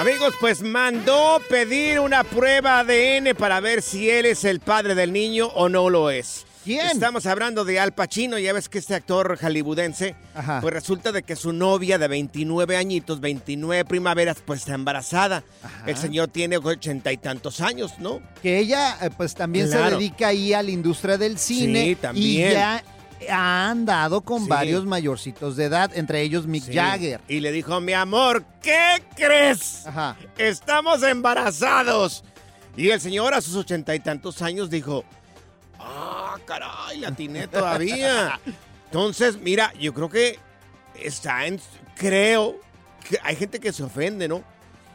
Amigos, pues mandó pedir una prueba ADN para ver si él es el padre del niño o no lo es. ¿Quién? Estamos hablando de Al Pacino, ya ves que este actor hollywoodense, Ajá. pues resulta de que su novia de 29 añitos, 29 primaveras, pues está embarazada. El señor tiene ochenta y tantos años, ¿no? Que ella, eh, pues también se dedica ahí a la industria del cine. Sí, también. Y ya ha andado con Sí. varios mayorcitos de edad, entre ellos Mick Sí. Jagger. Y le dijo, mi amor, ¿qué crees? Ajá. Estamos embarazados. Y el señor a sus ochenta y tantos años dijo, ah, caray, la atiné todavía. Entonces, mira, yo creo que está en, creo, que hay gente que se ofende, ¿no?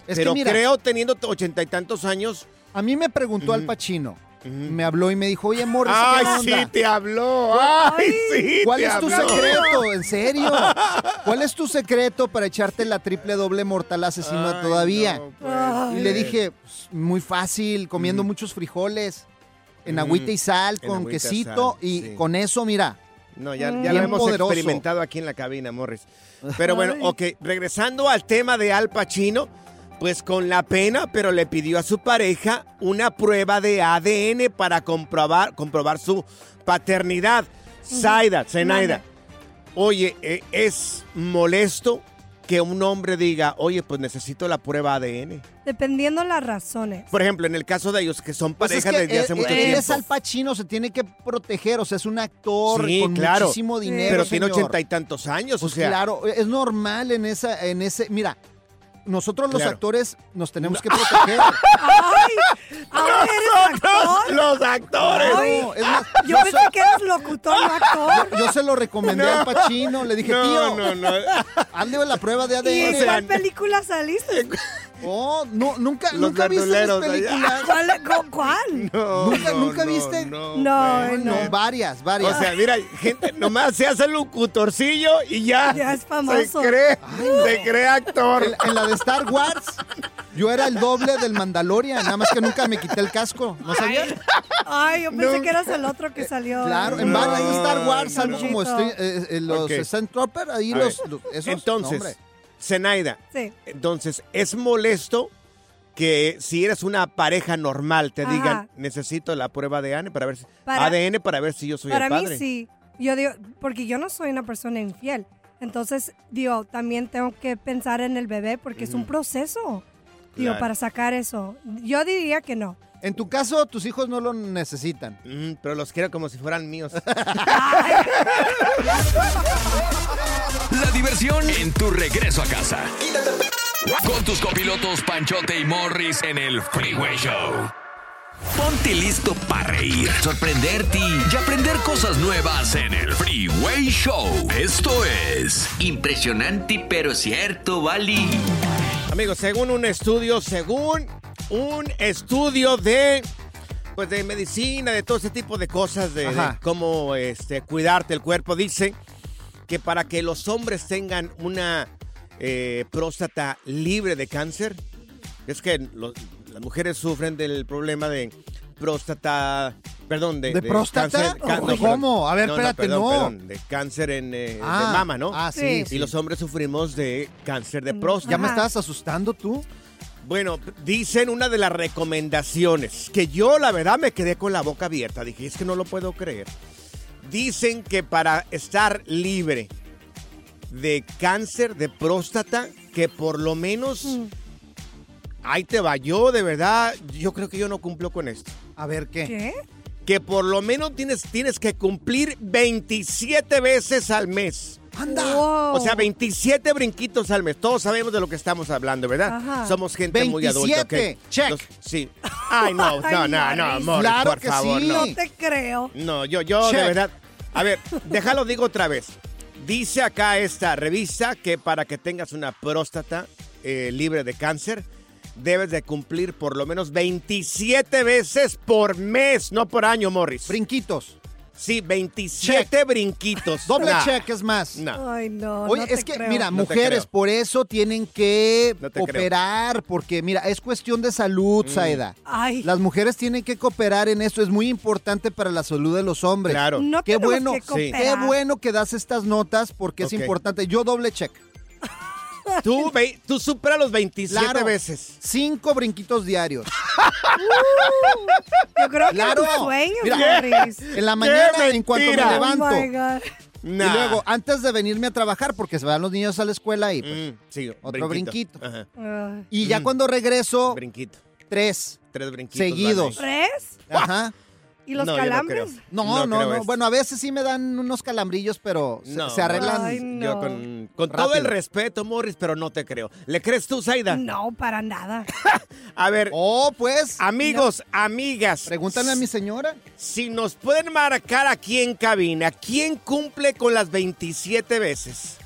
Es que Pero mira- creo teniendo ochenta y tantos años. A mí me preguntó Al Pacino. Me habló y me dijo, oye, Morris, ¿qué Ay, onda? sí, te habló. Ay, sí, ¿Cuál te es tu habló. secreto? ¿En serio? ¿Cuál es tu secreto para echarte la triple doble mortal asesino Ay, todavía? no, pues. Y le dije, pues, muy fácil, comiendo muchos frijoles, en Mm. agüita y sal, En con quesito, sal, y sí. con eso, mira. No, ya, ya lo hemos poderoso. experimentado aquí en la cabina, Morris. Pero bueno, ok, regresando al tema de Al Pacino, pues con la pena, pero le pidió a su pareja una prueba de ADN para comprobar, comprobar su paternidad. Zaida, Zenaida. Oye, eh, es molesto que un hombre diga, oye, pues necesito la prueba ADN. Dependiendo las razones. Por ejemplo, en el caso de ellos, que son Pues es pareja que desde hace él, mucho él tiempo. es Al Pacino, se tiene que proteger, o sea, es un actor Sí, con claro. muchísimo dinero, Pero tiene ochenta y tantos años, Pues o sea. claro, es normal en esa, en ese, mira, nosotros los Claro. actores nos tenemos que proteger. ¡Ay! ¿Ahora eres actor? Los actores. Ay, No, es más, yo yo pensé que eras locutor, no actor. Yo se lo recomendé No. al Pacino, le dije, No, tío, no, no. hazle la prueba de ¿Y en ADN. cuál película saliste? Oh, no, nunca, Los nunca viste allá. películas. ¿Cuál? con- ¿Cuál? No, ¿Nunca- no, nunca viste? No, No, varias, varias. O sea, mira, gente, nomás se hace el locutorcillo y ya. Ya es famoso. Se cree, se cree actor. en, en la de Star Wars, yo era el doble del Mandalorian, nada más que nunca me quité el casco, ¿no sabías? Ay, yo pensé No. que eras el otro que salió. Claro, en No, varias de Star Wars, algo como estoy- eh, eh, los Ok. Stunt Trooper, ahí los, los- esos, Entonces. Zenaida, Sí. entonces, ¿es molesto que si eres una pareja normal te Ajá. digan, necesito la prueba de ADN para ver si, Para- ADN para ver si yo soy Para el mí padre. sí. Yo digo, porque yo no soy una persona infiel. Entonces, digo, también tengo que pensar en el bebé porque es un proceso. Digo, Claro. para sacar eso. Yo diría que no. En tu caso, tus hijos no lo necesitan. Mm, pero los quiero como si fueran míos. La diversión en tu regreso a casa. Con tus copilotos Panchote y Morris en el Freeway Show. Ponte listo para reír, sorprenderte y aprender cosas nuevas en el Freeway Show. Esto es Impresionante pero cierto, Bali. Amigos, según un estudio, según un estudio de pues de medicina, de todo ese tipo de cosas, de, de cómo este, cuidarte el cuerpo, dice que para que los hombres tengan una eh, próstata libre de cáncer, es que los- las mujeres sufren del problema de próstata, perdón, de, ¿De próstata? ca- ¿O perdón. cómo? A ver, espérate, perdón, no. perdón, de cáncer en, eh, Ah, de mama, ¿no? ah, sí, Y sí. los hombres sufrimos de cáncer de próstata. ¿Ya me estabas asustando tú? Bueno, dicen una de las recomendaciones que yo la verdad me quedé con la boca abierta. Dije, es que no lo puedo creer. Dicen que para estar libre de cáncer de próstata, que por lo menos... Ahí te va, yo de verdad, yo creo que yo no cumplo con esto. A ver, ¿qué? ¿Qué? Que por lo menos tienes, tienes que cumplir 27 veces al mes. ¡Anda! O sea, 27 brinquitos al mes. Todos sabemos de lo que estamos hablando, ¿verdad? Ajá. Somos gente muy adulta. ¿ok? 27, check. Los- sí. Ay, no, no, no, no, Morris. Morris, Claro por que favor, sí. no. No te creo. No, yo, yo, de verdad. A ver, déjalo digo otra vez. Dice acá esta revista que para que tengas una próstata eh, libre de cáncer, debes de cumplir por lo menos 27 veces por mes, no por año, Morris. Brinquitos. Sí, 27 brinquitos. Doble Nah, check es más. No. Ay, no. Oye, no te es que, creo. mira, No mujeres, por eso tienen que No te creo. cooperar, porque, mira, es cuestión de salud, Mm. Saida. Ay. Las mujeres tienen que cooperar en esto, es muy importante para la salud de los hombres. Claro. No Qué bueno, que Sí. qué bueno que das estas notas porque es importante. Yo doble check. Tú, ve- tú supera los 27 Claro. veces. Cinco brinquitos diarios. Yo creo que Claro. es tu sueño, Mira, Morris. En la mañana, en cuanto me levanto. Oh, my God. Nah. Y luego, antes de venirme a trabajar, porque se van los niños a la escuela y pues, Mm, sí, otro brinquito. Y ya Mm. cuando regreso, Brinquito. tres. Tres brinquitos. Seguidos. ¿Tres? Ajá. ¿Y los No, calambres? No, No no. Bueno, a veces sí me dan unos calambrillos, pero se, No, se arreglan. Ay, Yo con, con todo el respeto, Morris, pero no te creo. ¿Le crees tú, Zaida? No, para nada. A ver, Oh, pues. amigos, amigas. Pregúntale a mi señora. Si nos pueden marcar aquí en cabina, ¿quién cumple con las 27 veces?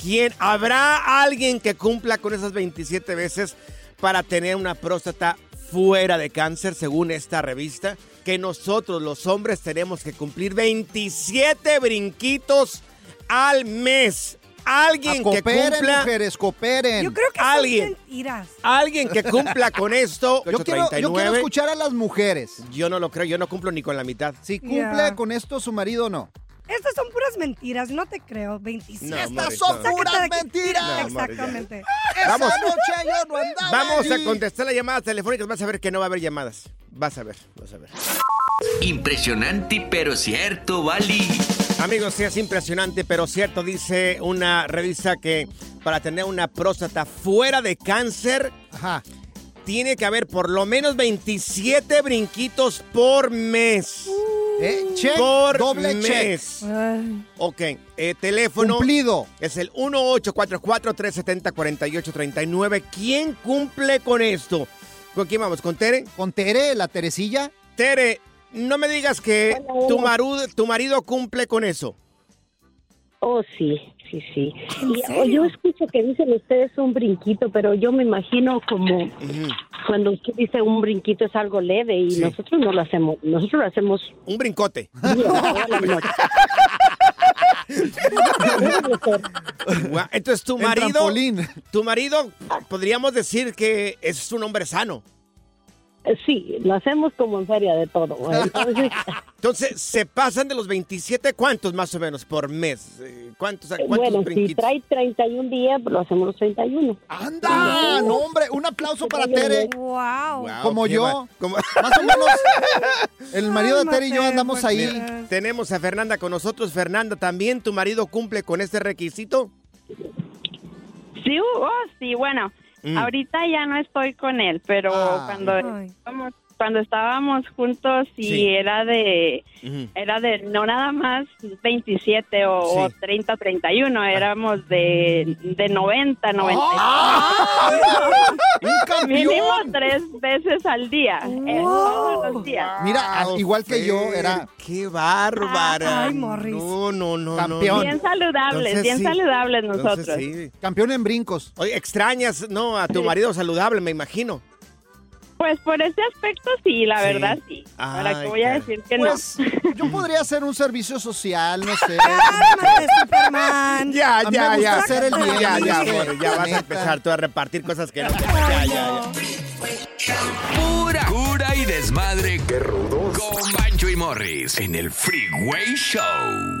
¿Quién? ¿Habrá alguien que cumpla con esas 27 veces para tener una próstata fuera de cáncer, según esta revista? Que nosotros, los hombres, tenemos que cumplir 27 brinquitos al mes. Alguien que cooperen, cumpla. mujeres, cooperen. Yo creo que Alguien. son mentiras. Alguien que cumpla con esto. Yo quiero, yo quiero 839. escuchar a las mujeres. Yo no lo creo, yo no cumplo ni con la mitad. Si cumple con esto su marido o no. Estas son puras mentiras, no te creo. 27. No, Estas son no. Puras de mentiras. No. Exactamente. Vamos. Noche yo no andaba Vamos a contestar las llamadas telefónicas. Vas a ver que no va a haber llamadas. Vas a ver, vas a ver. Impresionante pero cierto, Bali. Amigos, sí es impresionante, pero cierto, dice una revista que para tener una próstata fuera de cáncer, Ajá. tiene que haber por lo menos 27 brinquitos por mes. Eh, check, por doble mes. Ay. Ok, eh, teléfono Cumplido. es el 1844-370-4839. ¿Quién cumple con esto? ¿Con quién vamos? ¿Con Tere? Con Tere, la Teresilla. Tere, no me digas que tu, maru- tu marido cumple con eso. Oh, sí, sí, sí. ¿En Y, yo escucho que dicen ustedes un brinquito, pero yo me imagino como cuando usted dice un brinquito es algo leve y Sí. nosotros no lo hacemos, nosotros lo hacemos Un brincote. Entonces tu marido, tu marido, podríamos decir que es un hombre sano. Sí, lo hacemos como en feria de todo. Entonces, Entonces, ¿se pasan de los 27 cuántos más o menos por mes? Eh, ¿Cuántos, cuántos Bueno, si brinquitos? trae 31 días, lo hacemos los 31. ¡Anda! No, hombre, un aplauso para Tere. Wow. Como yo. va- como- Más o menos. El marido de Tere y yo andamos ahí. Tenemos a Fernanda con nosotros. Fernanda, ¿también tu marido cumple con este requisito? Sí, oh, sí, bueno, Mm. ahorita ya no estoy con él, pero Ah. cuando estábamos, cuando estábamos juntos y Sí. era de Ujú. era de no nada más 27 o, Sí. o 30, 31, éramos de, de 90, 90. ¡Un campeón! Mínimo tres veces al día, eh, todos los días. Mira, Wow, igual que yo, era ¡Qué bárbara! Ay, Morris. No, no, no, Campeón. no. Bien saludables, Entonces, bien sí. saludables Entonces, nosotros. sí. campeón en brincos. Oye, extrañas, ¿no? A tu Sí. marido saludable, me imagino. Pues por ese aspecto sí, la Sí. verdad sí. ¿Para Ay, qué voy a cara. decir que Pues yo podría hacer un servicio social, no sé. Superman. Ya, me ya, gusta ya. hacer el bien, Ya, ya, amor, ya vas a empezar tú a repartir cosas que no te... Ya, ya, ya. Pura cura y desmadre. ¡Qué rudos! Con Bancho y Morris en el Freeway Show.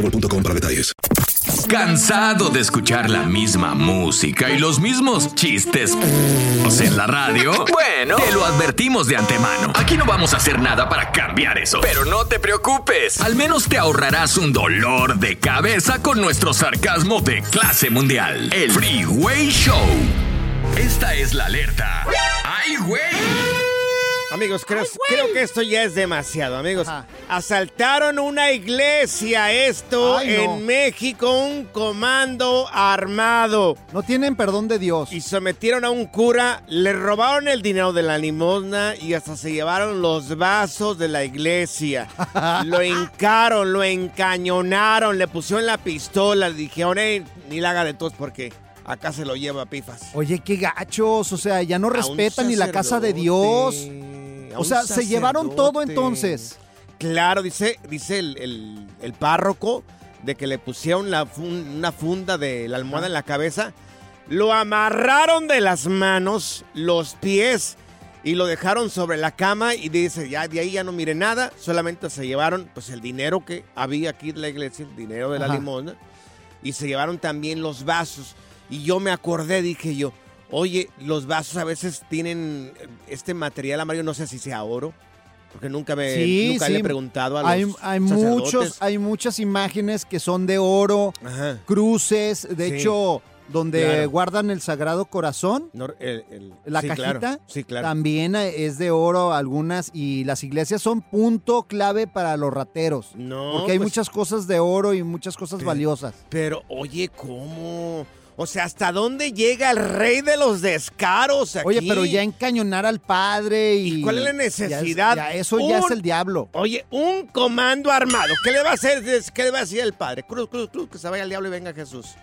boostmobile.com para detalles. ¿Cansado de escuchar la misma música y los mismos chistes en la radio? Bueno, te lo advertimos de antemano. Aquí no vamos a hacer nada para cambiar eso. Pero no te preocupes. Al menos te ahorrarás un dolor de cabeza con nuestro sarcasmo de clase mundial. El Freeway Show. Esta es la alerta. ¡Ay, güey! Amigos, creo, creo que esto ya es demasiado, amigos. Asaltaron una iglesia, esto Ay, no. en México, un comando armado. No tienen perdón de Dios. Y sometieron a un cura, le robaron el dinero de la limosna y hasta se llevaron los vasos de la iglesia. lo hincaron, lo encañonaron, le pusieron la pistola, le dijeron, "Ey, ni la haga de tos porque acá se lo lleva pifas. Oye, qué gachos, o sea, ya no A respetan ni la casa de Dios. O sea, se llevaron todo entonces. Claro, dice, dice el, el- el párroco de que le pusieron la fun- una funda de la almohada en la cabeza, lo amarraron de las manos, los pies y lo dejaron sobre la cama y dice, ya de ahí ya no mire nada, solamente se llevaron pues el dinero que había aquí de la iglesia, el dinero de la Ajá. limosna y se llevaron también los vasos y yo me acordé, dije yo, oye, los vasos a veces tienen este material amarillo, no sé si sea oro. Porque nunca me Sí, nunca sí. le he preguntado a los hay, hay muchos, hay muchas imágenes que son de oro, Ajá. cruces, de Sí. hecho, donde Claro. guardan el Sagrado Corazón. No, el- el- La cajita claro, Sí, claro. también es de oro algunas y las iglesias son punto clave para los rateros. No, porque hay pues- muchas cosas de oro y muchas cosas valiosas. Pero, oye, ¿cómo? O sea, ¿hasta dónde llega el rey de los descaros aquí? Oye, pero ya encañonar al padre y... ¿Cuál es la ya es- necesidad? ya eso ya es el diablo. Oye, un comando armado. ¿Qué le va a hacer? ¿Qué le va a decir el padre? Cruz, cruz, cruz, que se vaya el diablo y venga Jesús.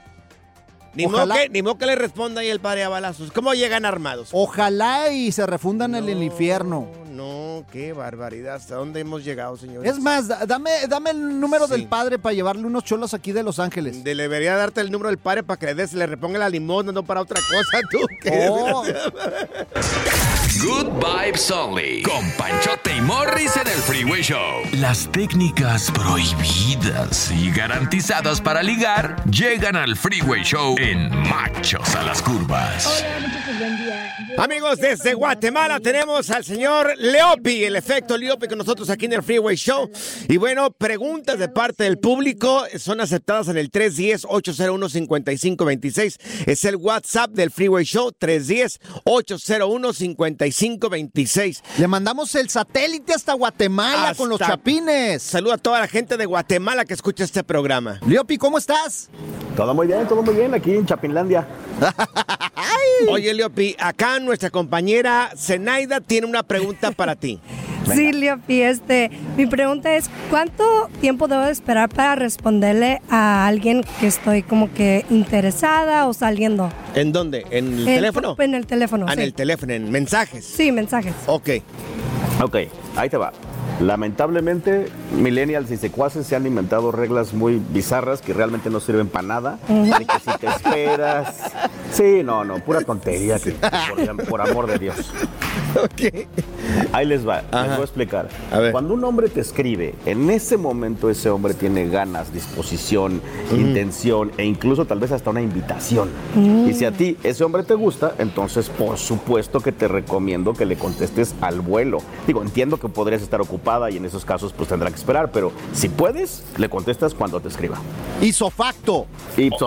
Ni modo, que, ni modo que le responda ahí el padre a balazos. ¿Cómo llegan armados? Ojalá y se refundan en el infierno. No, qué barbaridad. ¿Hasta dónde hemos llegado, señores? Es más, da- dame, dame el número del padre para llevarle unos cholos aquí de Los Ángeles. De- Debería darte el número del padre para que le des, le reponga la limón, no para otra cosa, tú. ¿Qué? Oh. Good Vibes Only. Con Panchote y Morris en el Freeway Show. Las técnicas prohibidas y garantizadas para ligar llegan al Freeway Show en Machos a las Curvas. Amigos, desde Guatemala tenemos al señor Leopi, el efecto Leopi con nosotros aquí en el Freeway Show. Y bueno, preguntas de parte del público son aceptadas en el 310-801-5526. Es el WhatsApp del Freeway Show, 310-801-5526. Le mandamos el satélite hasta Guatemala con los chapines. Saluda a toda la gente de Guatemala que escucha este programa. Leopi, ¿cómo estás? Todo muy bien, todo muy bien aquí en Chapinlandia. Oye, Leopi, acá nuestra compañera Zenaida tiene una pregunta para ti. Sí, Leopi, este, mi pregunta es, ¿cuánto tiempo debo de esperar para responderle a alguien que estoy como que interesada o saliendo? ¿En dónde? ¿En el En- teléfono? En el teléfono, Ah, en sí. el teléfono, en mensajes. Sí, mensajes. Ok. Ok, ahí te va. Lamentablemente, millennials y secuaces se han inventado reglas muy bizarras que realmente no sirven para nada. Ni que si te esperas. Sí, no, no, pura tontería, que, por, por amor de Dios. Ahí les va, les voy a explicar. Cuando un hombre te escribe, en ese momento ese hombre tiene ganas, disposición, intención e incluso tal vez hasta una invitación. Mm. Y si a ti ese hombre te gusta, entonces por supuesto que te recomiendo que le contestes al vuelo. Digo, entiendo que podrías estar ocupada y en esos casos pues tendrá que esperar, pero si puedes, le contestas cuando te escriba. Ipso facto.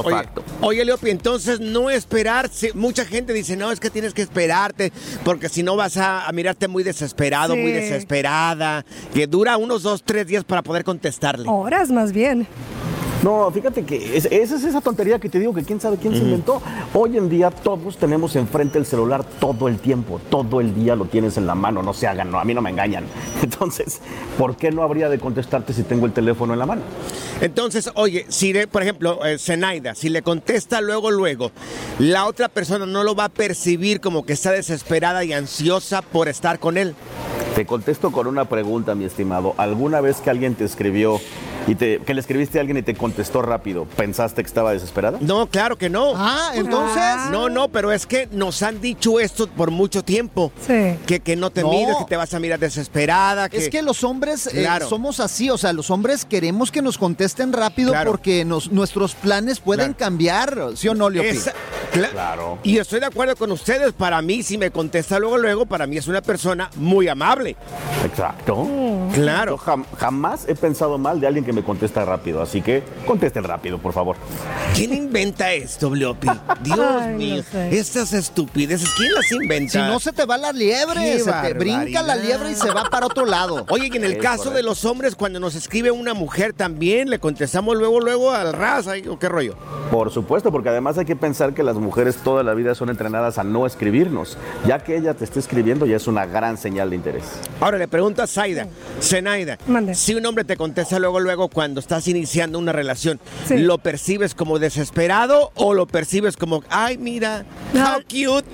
Oye, facto. Oye, Leopi, entonces no esperar. si- Mucha gente dice, no, es que tienes que esperarte, porque si no vas a, a mirarte muy desesperado, muy desesperada, que dura unos dos, tres días para poder contestarle. Horas más bien. No, fíjate que es- esa es esa tontería que te digo que quién sabe quién se inventó. Hoy en día todos tenemos enfrente el celular todo el tiempo, todo el día lo tienes en la mano, no se hagan, no, a mí no me engañan. Entonces, ¿por qué no habría de contestarte si tengo el teléfono en la mano? Entonces, oye, si por ejemplo, eh, Zenaida, si le contesta luego, luego, la otra persona no lo va a percibir como que está desesperada y ansiosa por estar con él. Te contesto con una pregunta, mi estimado. ¿Alguna vez que alguien te escribió y te, que le escribiste a alguien y te contestó rápido, pensaste que estaba desesperada? No, claro que no. Ah, entonces. No, no, pero es que nos han dicho esto por mucho tiempo. Sí. Que, que no te No. mires, que te vas a mirar desesperada. Que... Es que los hombres eh, somos así, o sea, los hombres queremos que nos contesten rápido Claro. porque nos, nuestros planes pueden cambiar, ¿sí o no, Leopi? Esa- cla- Claro. Y estoy de acuerdo con ustedes. Para mí, si me contesta luego, luego, para mí es una persona muy amable. Exacto. Claro. Yo jam- jamás he pensado mal de alguien que me contesta rápido, así que contesten rápido, por favor. ¿Quién inventa esto, Leopi? Dios Ay, no mío. sé. Estas estupideces, ¿quién las inventa? Si no se te va la liebre, se te brinca la liebre y se va para otro lado. Oye, y en el Es caso de los hombres, cuando nos escribe una mujer también, le contestamos luego, luego al ras, ¿ay, ¿o qué rollo? Por supuesto, porque además hay que pensar que las mujeres toda la vida son entrenadas a no escribirnos. Ya que ella te esté escribiendo ya es una gran señal de interés. Ahora le pregunto a Zaida, Zenaida, Mande. si un hombre te contesta luego, luego cuando estás iniciando una relación, Sí. ¿lo percibes como desesperado o lo percibes como, ay, mira, No. how cute?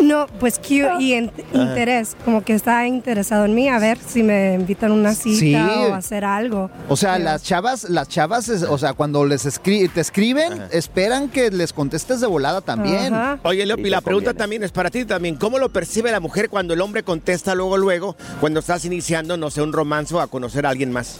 No, pues cute y en- interés, como que está interesado en mí, a ver si me invitan a una cita Sí. o a hacer algo. O sea, las chavas, las chavas, es- o sea, cuando les escri- te escriben, esperan que les contestes de volada también. Ajá. Oye, Leopi, te la pregunta conviene. también es para ti también. ¿Cómo lo percibe la mujer cuando el hombre contesta luego, luego, cuando estás iniciando, no sé, un romance o a conocer a alguien más?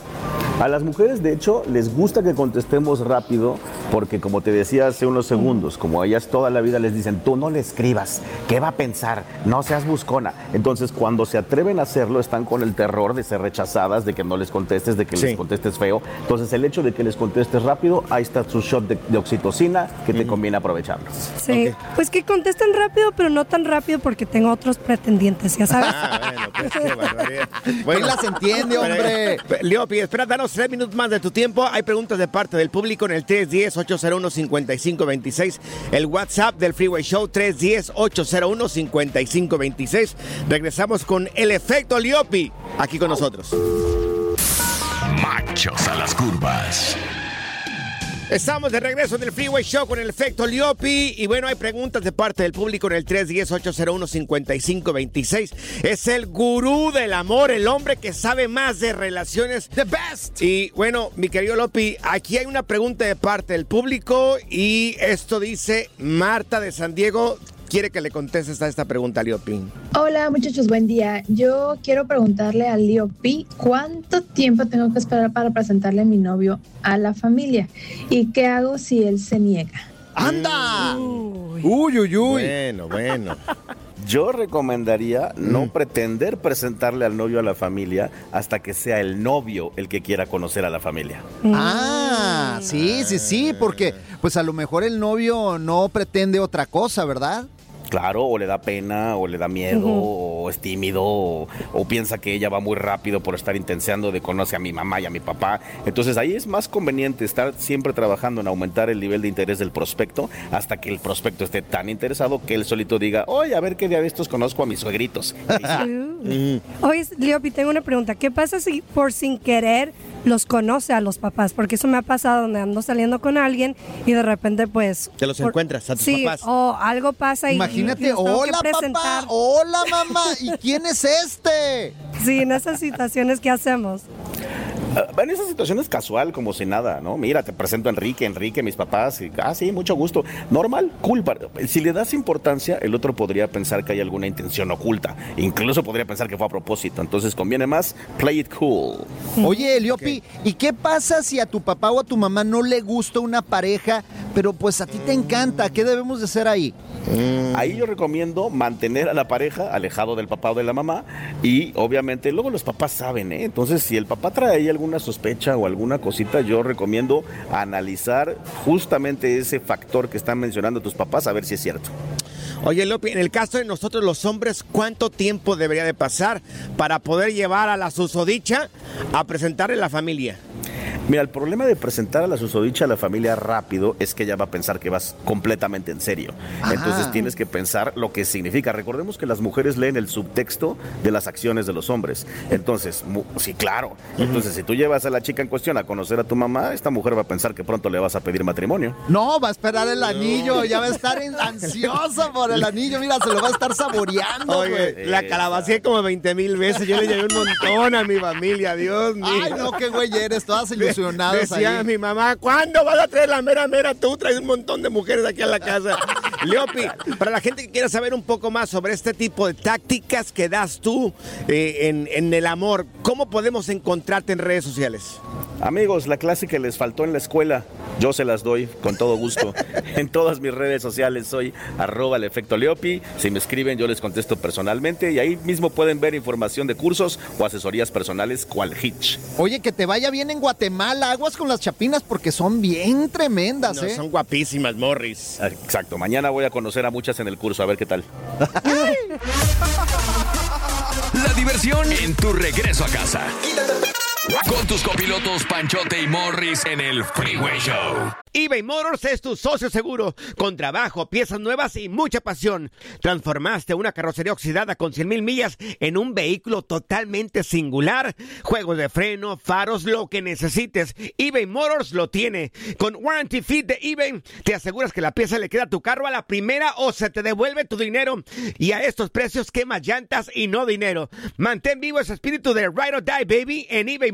A las mujeres, de hecho, les gusta que contestemos rápido porque, como te decía hace unos segundos, como a ellas toda la vida les dicen, tú no le escribas, ¿qué va a pensar? No seas buscona. Entonces, cuando se atreven a hacerlo, están con el terror de ser rechazadas, de que no les contestes, de que Sí. les contestes feo. Entonces, el hecho de que les contestes rápido, ahí está su shot de, de oxitocina que te conviene aprovecharlo. Sí, pues que contesten rápido, pero no tan rápido porque tengo otros pretendientes, ya sabes. Ah, bueno, pues qué barbaridad. ¿Quién las entiende, hombre? Pero, Leopi, espera, danos tres minutos más de tu tiempo. Hay preguntas de parte del público en el 310-801-5526. El WhatsApp del Freeway Show, 310-801-5526. Regresamos con el efecto Leopi, aquí con nosotros. Machos a las curvas. Estamos de regreso en el Freeway Show con el efecto Liopi. Y bueno, hay preguntas de parte del público en el 310-801-5526. Es el gurú del amor, el hombre que sabe más de relaciones. The best. Y bueno, mi querido Lopi, aquí hay una pregunta de parte del público. Y esto dice Marta de San Diego. Quiere que le contestes a esta pregunta, Liopi. Hola muchachos, buen día. Yo quiero preguntarle a Leo P cuánto tiempo tengo que esperar para presentarle a mi novio a la familia y qué hago si él se niega. ¡Anda! Uy, uy, uy. Bueno, bueno. Yo recomendaría no pretender presentarle al novio a la familia hasta que sea el novio el que quiera conocer a la familia. Ah, sí, sí, sí, porque pues a lo mejor el novio no pretende otra cosa, ¿verdad? Claro, o le da pena, o le da miedo, o es tímido, o, o piensa que ella va muy rápido por estar intenseando de conocer a mi mamá y a mi papá. Entonces ahí es más conveniente estar siempre trabajando en aumentar el nivel de interés del prospecto hasta que el prospecto esté tan interesado que él solito diga, oye, a ver qué día de estos conozco a mis suegritos. Oye, Leopi, tengo una pregunta. ¿Qué pasa si por sin querer los conoce a los papás? Porque eso me ha pasado donde ando saliendo con alguien y de repente pues... Te los por- encuentras a tus sí, papás. o algo pasa y... Imagínate, y los tengo que hola presentar. papá, hola mamá, ¿y quién es este? Sí, en esas situaciones, ¿qué hacemos? Ah, En esa situación es casual, como si nada, ¿no? Mira, te presento a Enrique, Enrique, mis papás, y, ah, sí, mucho gusto. Normal, cool. pa- Si le das importancia, el otro podría pensar que hay alguna intención oculta. Incluso podría pensar que fue a propósito. Entonces conviene más play it cool. Oye, Eliopi, ¿y qué pasa si a tu papá o a tu mamá no le gusta una pareja, pero pues a ti te encanta? ¿Qué debemos de hacer ahí? Ahí yo recomiendo mantener a la pareja alejado del papá o de la mamá y obviamente luego los papás saben, ¿eh? Entonces si el papá trae ahí alguna sospecha o alguna cosita, yo recomiendo analizar justamente ese factor que están mencionando tus papás a ver si es cierto. Oye, Lopi, en el caso de nosotros los hombres, ¿cuánto tiempo debería de pasar para poder llevar a la susodicha a presentarle la familia? Mira, el problema de presentar a la susodicha a la familia rápido es que ella va a pensar que vas completamente en serio. Entonces tienes que pensar lo que significa. Recordemos que las mujeres leen el subtexto de las acciones de los hombres. Entonces, mu- sí, claro. Entonces, si tú llevas a la chica en cuestión a conocer a tu mamá, esta mujer va a pensar que pronto le vas a pedir matrimonio. No, va a esperar el anillo, ya va a estar ansiosa por el anillo, mira, se lo va a estar saboreando, Oye, güey. la calabacé como 20 mil veces. Yo le llevé un montón a mi familia, Dios mío. Ay, no, qué güey eres, todas Decía ahí. mi mamá, ¿cuándo vas a traer la mera mera? Tú traes un montón de mujeres aquí a la casa. Leopi, para la gente que quiera saber un poco más sobre este tipo de tácticas que das tú eh, en, en el amor, ¿cómo podemos encontrarte en redes sociales? Amigos, la clase que les faltó en la escuela, yo se las doy con todo gusto. en todas mis redes sociales soy arroba el efecto Leopi. Si me escriben, yo les contesto personalmente y ahí mismo pueden ver información de cursos o asesorías personales cual Hitch. Oye, que te vaya bien en Guatemala, aguas con las chapinas porque son bien tremendas, No, ¿eh? son guapísimas, Morris. Exacto, mañana voy a conocer a muchas en el curso, a ver qué tal. La diversión en tu regreso a casa. Con tus copilotos Panchote y Morris en el Freeway Show. eBay Motors es tu socio seguro, con trabajo, piezas nuevas y mucha pasión. Transformaste una carrocería oxidada con 100 mil millas en un vehículo totalmente singular. Juegos de freno, faros, lo que necesites, eBay Motors lo tiene. Con Warranty Fit de eBay, te aseguras que la pieza le queda a tu carro a la primera o se te devuelve tu dinero. Y a estos precios, quemas llantas y no dinero. Mantén vivo ese espíritu de Ride or Die, baby, en eBay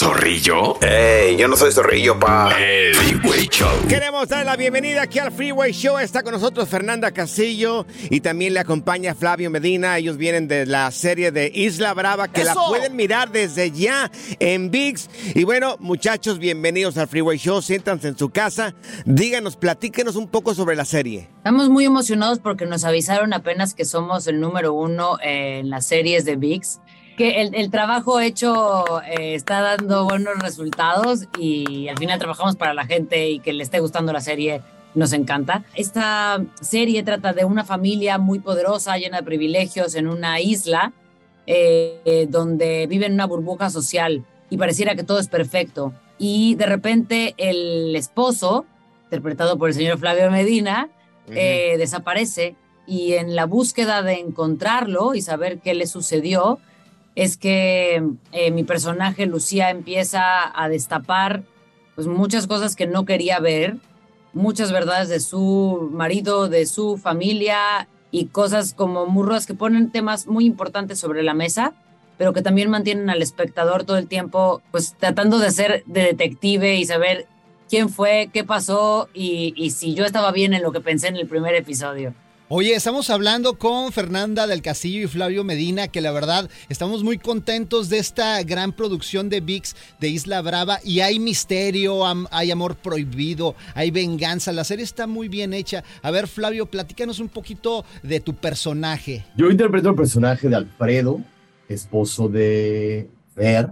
¿Zorrillo? ¡Ey! Yo no soy zorrillo, pa. El Freeway Show. Queremos dar la bienvenida aquí al Freeway Show. Está con nosotros Fernanda Castillo y también le acompaña Flavio Medina. Ellos vienen de la serie de Isla Brava que la pueden mirar desde ya en VIX. Y bueno, muchachos, bienvenidos al Freeway Show. Siéntanse en su casa. Díganos, platíquenos un poco sobre la serie. Estamos muy emocionados porque nos avisaron apenas que somos el número uno en las series de VIX, que el, el trabajo hecho eh, está dando buenos resultados y al final trabajamos para la gente y que le esté gustando la serie nos encanta. Esta serie trata de una familia muy poderosa, llena de privilegios en una isla eh, eh, donde vive en una burbuja social y pareciera que todo es perfecto. Y de repente el esposo, interpretado por el señor Flavio Medina, eh, desaparece y en la búsqueda de encontrarlo y saber qué le sucedió, es que eh, mi personaje Lucía empieza a destapar pues, muchas cosas que no quería ver, muchas verdades de su marido, de su familia y cosas como murros que ponen temas muy importantes sobre la mesa, pero que también mantienen al espectador todo el tiempo pues tratando de ser de detective y saber quién fue, qué pasó y, y si yo estaba bien en lo que pensé en el primer episodio. Oye, estamos hablando con Fernanda del Castillo y Flavio Medina, que la verdad estamos muy contentos de esta gran producción de VIX de Isla Brava y hay misterio, hay amor prohibido, hay venganza, la serie está muy bien hecha. A ver, Flavio, platícanos un poquito de tu personaje. Yo interpreto el personaje de Alfredo, esposo de Fer,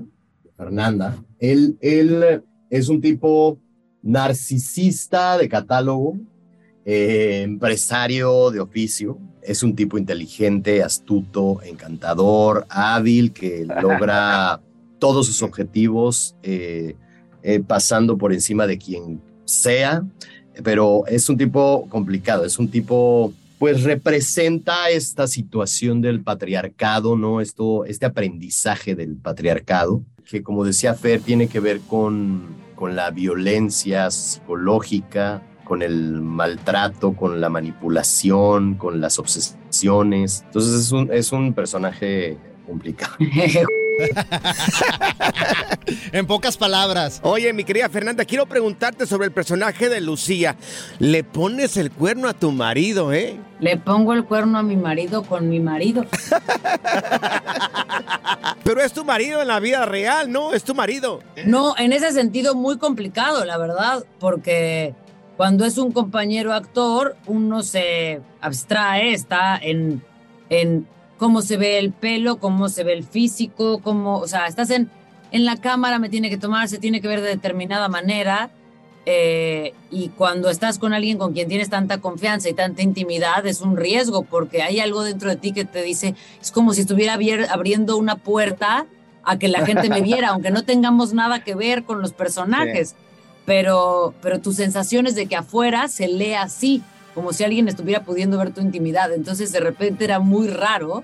Fernanda. Él, él es un tipo narcisista de catálogo, eh, empresario de oficio. Es un tipo inteligente, astuto, encantador, hábil, que logra todos sus objetivos eh, eh, pasando por encima de quien sea. Pero es un tipo complicado, es un tipo pues representa esta situación del patriarcado, ¿no? Esto, este aprendizaje del patriarcado, que como decía Fer, tiene que ver con, con la violencia psicológica, con el maltrato, con la manipulación, con las obsesiones. Entonces es un, es un personaje complicado. en pocas palabras. Oye, mi querida Fernanda, quiero preguntarte sobre el personaje de Lucía. Le pones el cuerno a tu marido, ¿eh? Le pongo el cuerno a mi marido con mi marido. Pero es tu marido en la vida real, ¿no? Es tu marido. No, en ese sentido muy complicado, la verdad, porque cuando es un compañero actor, uno se abstrae, está en, en cómo se ve el pelo, cómo se ve el físico, cómo, o sea, estás en, en la cámara, me tiene que tomar, se tiene que ver de determinada manera. eh, y cuando estás con alguien con quien tienes tanta confianza y tanta intimidad, es un riesgo porque hay algo dentro de ti que te dice, es como si estuviera abriendo una puerta a que la gente me viera, aunque no tengamos nada que ver con los personajes. Pero, pero tu sensación es de que afuera se lee así, como si alguien estuviera pudiendo ver tu intimidad. Entonces de repente era muy raro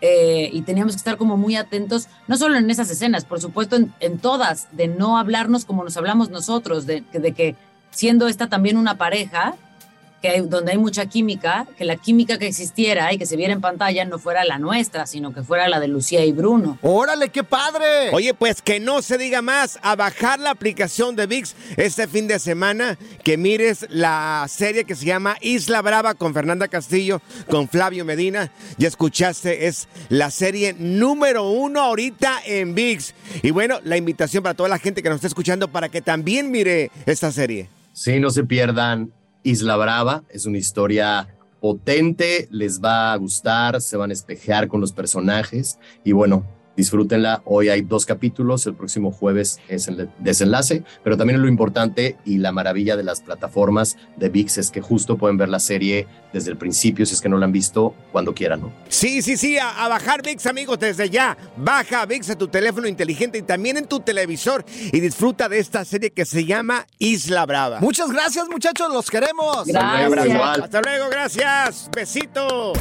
eh, y teníamos que estar como muy atentos, no solo en esas escenas, por supuesto en, en todas, de no hablarnos como nos hablamos nosotros, de, de que siendo esta también una pareja, que hay- donde hay mucha química, que la química que existiera y que se viera en pantalla no fuera la nuestra, sino que fuera la de Lucía y Bruno. ¡Órale, qué padre! Oye, pues que no se diga más, a bajar la aplicación de VIX este fin de semana, que mires la serie que se llama Isla Brava con Fernanda Castillo, con Flavio Medina. Ya escuchaste, es la serie número uno ahorita en VIX. Y bueno, la invitación para toda la gente que nos está escuchando para que también mire esta serie. Sí, no se pierdan Isla Brava, es una historia potente, les va a gustar, se van a espejear con los personajes y bueno, disfrútenla. Hoy hay dos capítulos, el próximo jueves es el desenlace, pero también lo importante y la maravilla de las plataformas de VIX es que justo pueden ver la serie desde el principio, si es que no la han visto, cuando quieran, ¿no? Sí, sí, sí, a, a bajar VIX, amigos, desde ya. Baja VIX a tu teléfono inteligente y también en tu televisor y disfruta de esta serie que se llama Isla Brava. Muchas gracias, muchachos, los queremos. Hasta luego, gracias. Besito.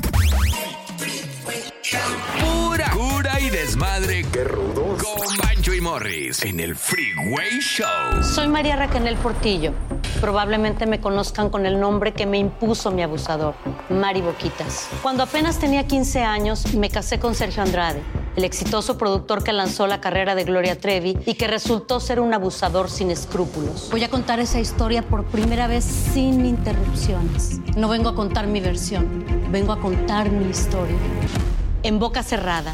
Pura cura y desmadre. Qué rudos. Con Bancho y Morris en el Freeway Show. Soy María Raquel Portillo. Probablemente me conozcan con el nombre que me impuso mi abusador, Mari Boquitas. Cuando apenas tenía 15 años, me casé con Sergio Andrade. el exitoso productor que lanzó la carrera de Gloria Trevi y que resultó ser un abusador sin escrúpulos. Voy a contar esa historia por primera vez sin interrupciones. No vengo a contar mi versión, vengo a contar mi historia. En boca cerrada.